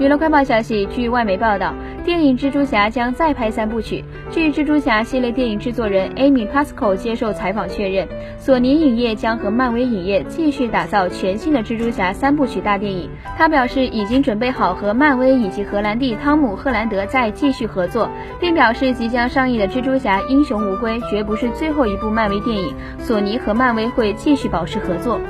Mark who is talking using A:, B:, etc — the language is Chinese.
A: 娱乐快报消息据外媒报道电影蜘蛛侠将再拍三部曲。据蜘蛛侠系列电影制作人 amy pascoe 接受采访确认索尼影业将和漫威影业继续打造全新的蜘蛛侠三部曲大电影。他表示已经准备好和漫威以及荷兰弟汤姆赫兰德再继续合作并表示即将上映的蜘蛛侠英雄无归绝不是最后一部漫威电影索尼和漫威会继续保持合作。